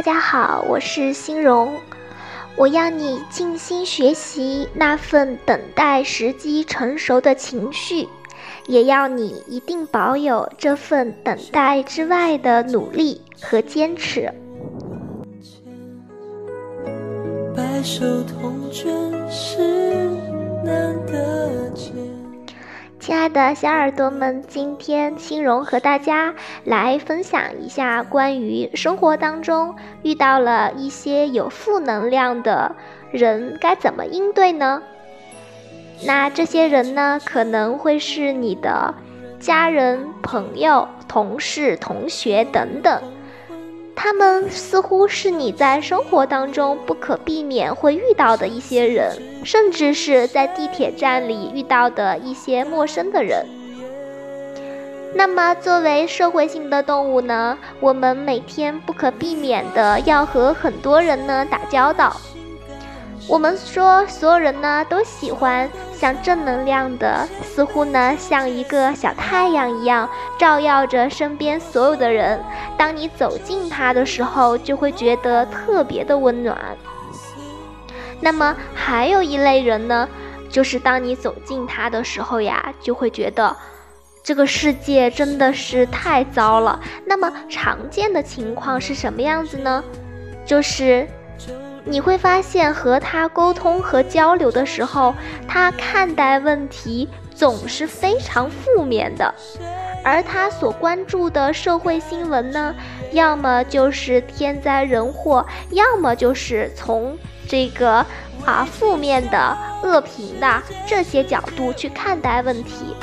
大家好，我是欣荣。我要你静心学习那份等待时机成熟的情绪，也要你一定保有这份等待之外的努力和坚持。白首同卷是难得见。亲爱的小耳朵们，今天欣荣和大家来分享一下关于生活当中遇到了一些有负能量的人该怎么应对呢？那这些人呢，可能会是你的家人、朋友、同事、同学等等。他们似乎是你在生活当中不可避免会遇到的一些人，甚至是在地铁站里遇到的一些陌生的人。那么，作为社会性的动物呢，我们每天不可避免的要和很多人呢打交道。我们说，所有人呢都喜欢。像正能量的，似乎呢像一个小太阳一样，照耀着身边所有的人。当你走近它的时候，就会觉得特别的温暖。那么还有一类人呢，就是当你走近他的时候呀，就会觉得这个世界真的是太糟了。那么常见的情况是什么样子呢？就是。你会发现，和他沟通和交流的时候，他看待问题总是非常负面的，而他所关注的社会新闻呢，要么就是天灾人祸，要么就是从这个啊负面的、恶评的这些角度去看待问题，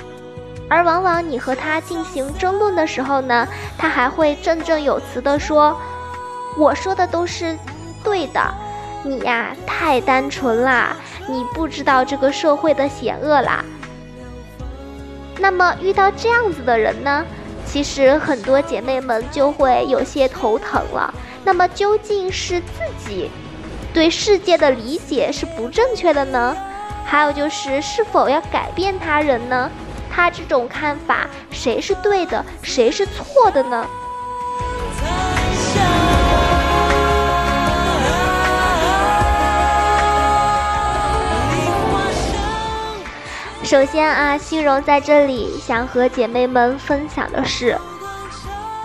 而往往你和他进行争论的时候呢，他还会振振有词的说：“我说的都是对的。”你呀，太单纯啦！你不知道这个社会的险恶啦。那么遇到这样子的人呢，其实很多姐妹们就会有些头疼了。那么究竟是自己对世界的理解是不正确的呢？还有就是是否要改变他人呢？他这种看法，谁是对的，谁是错的呢？首先啊，欣荣在这里想和姐妹们分享的是，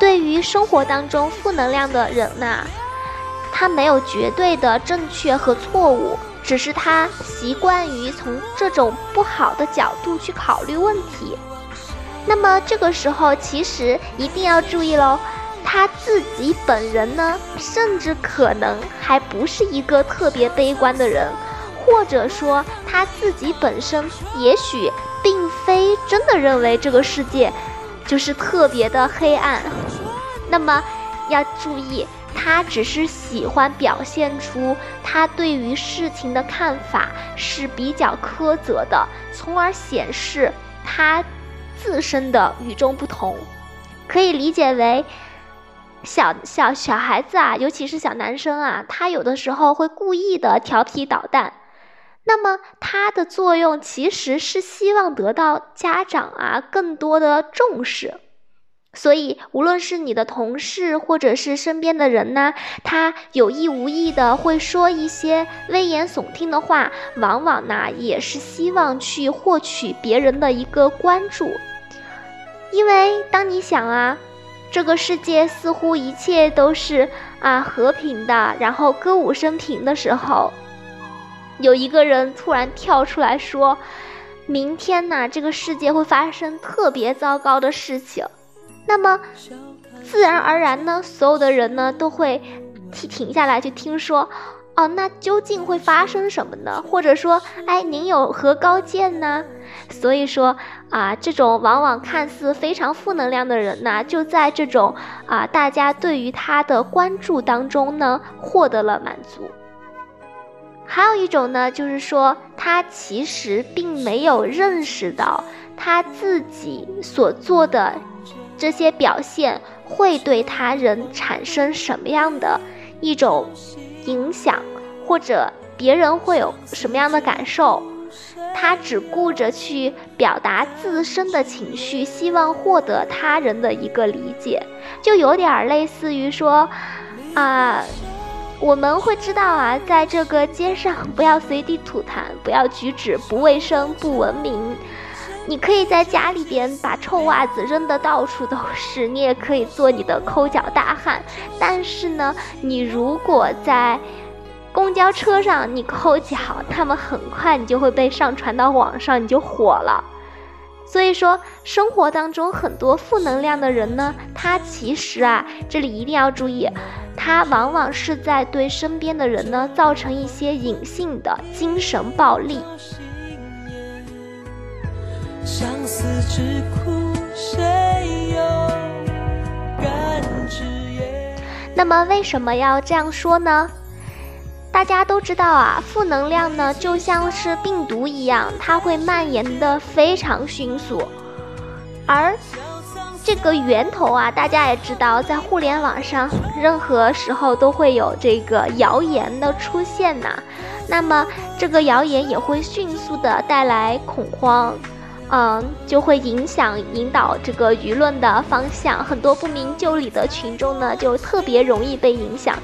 对于生活当中负能量的人呐，他没有绝对的正确和错误，只是他习惯于从这种不好的角度去考虑问题。那么这个时候，其实一定要注意喽，他自己本人呢，甚至可能还不是一个特别悲观的人。或者说他自己本身也许并非真的认为这个世界就是特别的黑暗，那么要注意，他只是喜欢表现出他对于事情的看法是比较苛责的，从而显示他自身的与众不同。可以理解为，小小小孩子啊，尤其是小男生啊，他有的时候会故意的调皮捣蛋。那么它的作用其实是希望得到家长啊更多的重视，所以无论是你的同事或者是身边的人呢，他有意无意的会说一些危言耸听的话，往往呢也是希望去获取别人的一个关注，因为当你想啊，这个世界似乎一切都是啊和平的，然后歌舞升平的时候。有一个人突然跳出来说：“明天呢，这个世界会发生特别糟糕的事情。”那么，自然而然呢，所有的人呢都会停停下来去听说。哦，那究竟会发生什么呢？或者说，哎，您有何高见呢？所以说啊，这种往往看似非常负能量的人呢，就在这种啊大家对于他的关注当中呢，获得了满足。还有一种呢，就是说他其实并没有认识到他自己所做的这些表现会对他人产生什么样的一种影响，或者别人会有什么样的感受，他只顾着去表达自身的情绪，希望获得他人的一个理解，就有点类似于说。啊，我们会知道啊，在这个街上不要随地吐痰，不要举止不卫生、不文明。你可以在家里边把臭袜子扔得到处都是，你也可以做你的抠脚大汉。但是呢，你如果在公交车上你抠脚，他们很快你就会被上传到网上，你就火了。所以说，生活当中很多负能量的人呢，他其实啊，这里一定要注意，他往往是在对身边的人呢造成一些隐性的精神暴力。那么为什么要这样说呢？大家都知道啊，负能量呢就像是病毒一样，它会蔓延的非常迅速。而这个源头啊，大家也知道，在互联网上，任何时候都会有这个谣言的出现呐。那么这个谣言也会迅速的带来恐慌，嗯，就会影响引导这个舆论的方向。很多不明就里的群众呢，就特别容易被影响。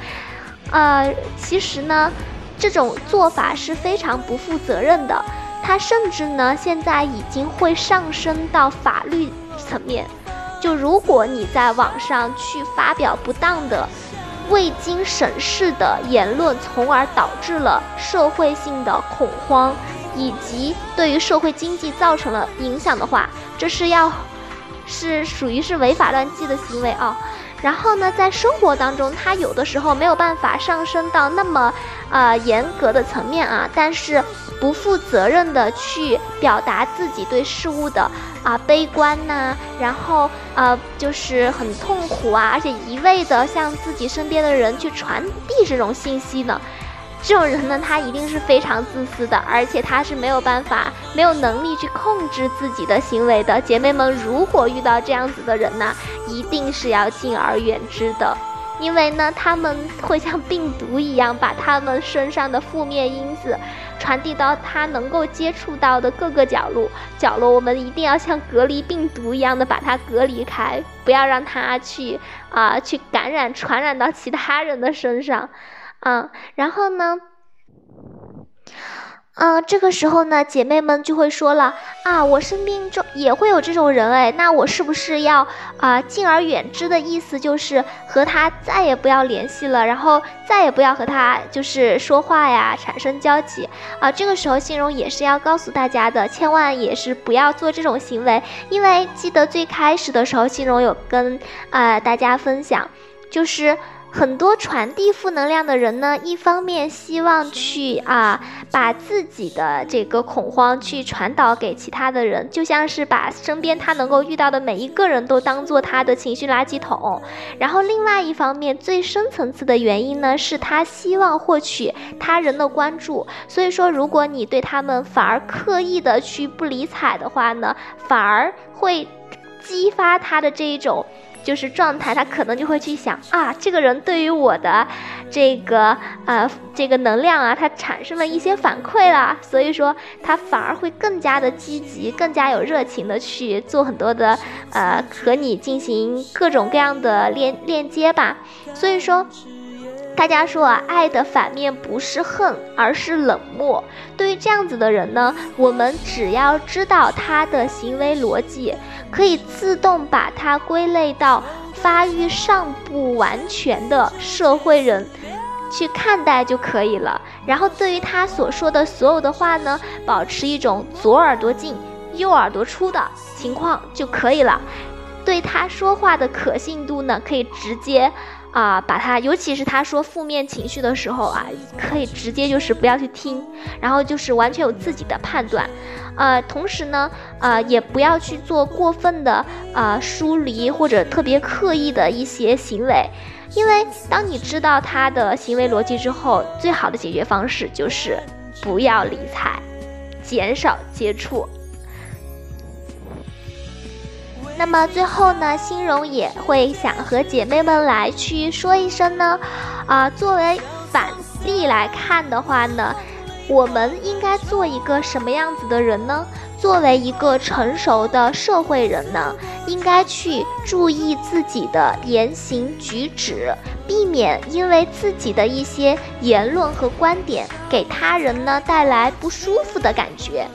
呃，其实呢，这种做法是非常不负责任的。它甚至呢，现在已经会上升到法律层面。就如果你在网上去发表不当的、未经审视的言论，从而导致了社会性的恐慌，以及对于社会经济造成了影响的话，这是要是属于是违法乱纪的行为啊。然后呢，在生活当中，他有的时候没有办法上升到那么，呃，严格的层面啊，但是不负责任的去表达自己对事物的啊悲观呐，然后呃就是很痛苦啊，而且一味的向自己身边的人去传递这种信息呢。这种人呢，他一定是非常自私的，而且他是没有办法、没有能力去控制自己的行为的。姐妹们，如果遇到这样子的人呢，一定是要敬而远之的，因为呢，他们会像病毒一样，把他们身上的负面因子传递到他能够接触到的各个角落。角落，我们一定要像隔离病毒一样的把它隔离开，不要让他去啊去感染、传染到其他人的身上。嗯，然后呢？嗯，这个时候呢，姐妹们就会说了啊，我身边中也会有这种人哎，那我是不是要啊敬而远之的意思就是和他再也不要联系了，然后再也不要和他就是说话呀，产生交集啊？这个时候，心荣也是要告诉大家的，千万也是不要做这种行为，因为记得最开始的时候，心荣有跟啊大家分享，就是。很多传递负能量的人呢，一方面希望去啊把自己的这个恐慌去传导给其他的人，就像是把身边他能够遇到的每一个人都当做他的情绪垃圾桶。然后另外一方面，最深层次的原因呢，是他希望获取他人的关注。所以说，如果你对他们反而刻意的去不理睬的话呢，反而会激发他的这一种。就是状态，他可能就会去想啊，这个人对于我的这个呃这个能量啊，他产生了一些反馈啦，所以说他反而会更加的积极，更加有热情的去做很多的呃和你进行各种各样的链链接吧，所以说。大家说啊，爱的反面不是恨，而是冷漠。对于这样子的人呢，我们只要知道他的行为逻辑，可以自动把他归类到发育尚不完全的社会人去看待就可以了。然后对于他所说的所有的话呢，保持一种左耳朵进右耳朵出的情况就可以了。对他说话的可信度呢，可以直接。啊，把他，尤其是他说负面情绪的时候啊，可以直接就是不要去听，然后就是完全有自己的判断，呃，同时呢，呃，也不要去做过分的啊疏离或者特别刻意的一些行为，因为当你知道他的行为逻辑之后，最好的解决方式就是不要理睬，减少接触。那么最后呢，欣荣也会想和姐妹们来去说一声呢，啊，作为反例来看的话呢，我们应该做一个什么样子的人呢？作为一个成熟的社会人呢，应该去注意自己的言行举止，避免因为自己的一些言论和观点给他人呢带来不舒服的感觉，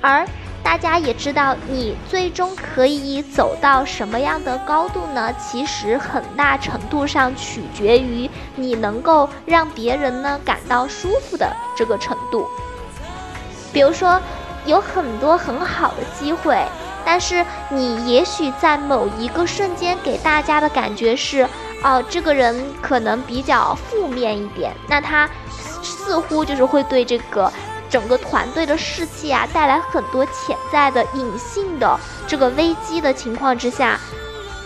而大家也知道，你最终可以走到什么样的高度呢？其实很大程度上取决于你能够让别人呢感到舒服的这个程度。比如说，有很多很好的机会。但是你也许在某一个瞬间给大家的感觉是，哦，这个人可能比较负面一点，那他似乎就是会对这个整个团队的士气啊带来很多潜在的隐性的这个危机的情况之下，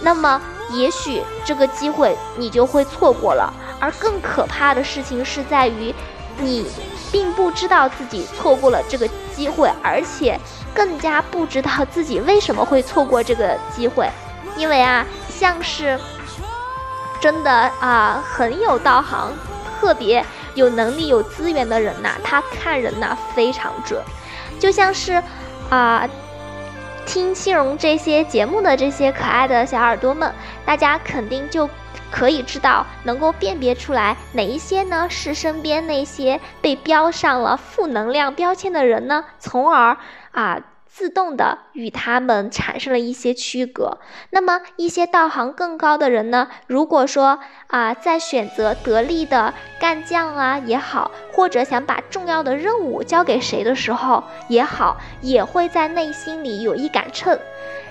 那么也许这个机会你就会错过了。而更可怕的事情是在于，你并不知道自己错过了这个机会，而且。更加不知道自己为什么会错过这个机会，因为啊，像是真的啊，很有道行、特别有能力、有资源的人呐，他看人呐非常准。就像是啊，听青荣这些节目的这些可爱的小耳朵们，大家肯定就可以知道，能够辨别出来哪一些呢是身边那些被标上了负能量标签的人呢，从而。啊，自动的与他们产生了一些区隔。那么，一些道行更高的人呢？如果说啊，在选择得力的干将啊也好，或者想把重要的任务交给谁的时候也好，也会在内心里有一杆秤。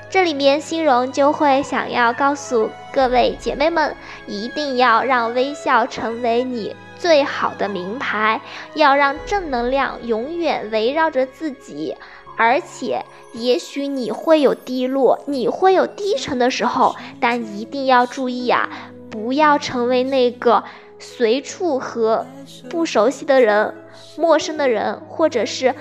这里面，心荣就会想要告诉各位姐妹们，一定要让微笑成为你最好的名牌，要让正能量永远围绕着自己。而且，也许你会有低落，你会有低沉的时候，但一定要注意啊，不要成为那个随处和不熟悉的人、陌生的人，或者是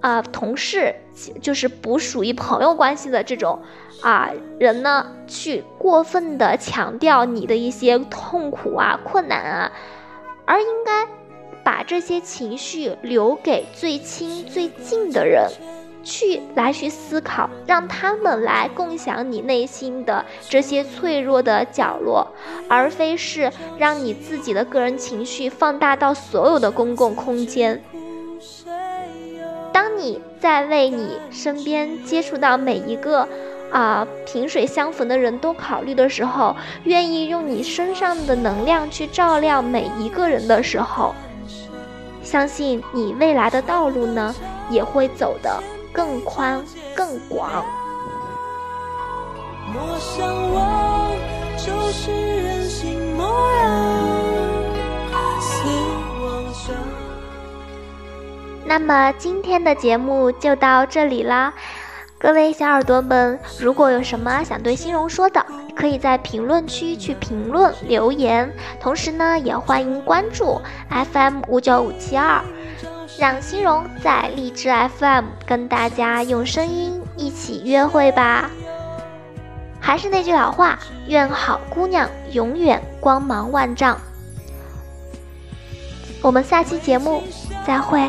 啊同事，就是不属于朋友关系的这种啊人呢，去过分的强调你的一些痛苦啊、困难啊，而应该把这些情绪留给最亲最近的人。去来去思考，让他们来共享你内心的这些脆弱的角落，而非是让你自己的个人情绪放大到所有的公共空间。当你在为你身边接触到每一个啊萍水相逢的人都考虑的时候，愿意用你身上的能量去照亮每一个人的时候，相信你未来的道路呢也会走的。更宽更广。那么今天的节目就到这里啦，各位小耳朵们，如果有什么想对欣荣说的，可以在评论区去评论留言，同时呢，也欢迎关注 FM 五九五七二。让心荣在荔枝 FM 跟大家用声音一起约会吧。还是那句老话，愿好姑娘永远光芒万丈。我们下期节目再会。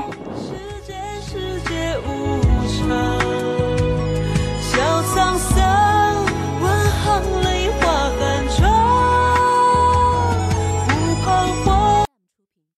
世界无常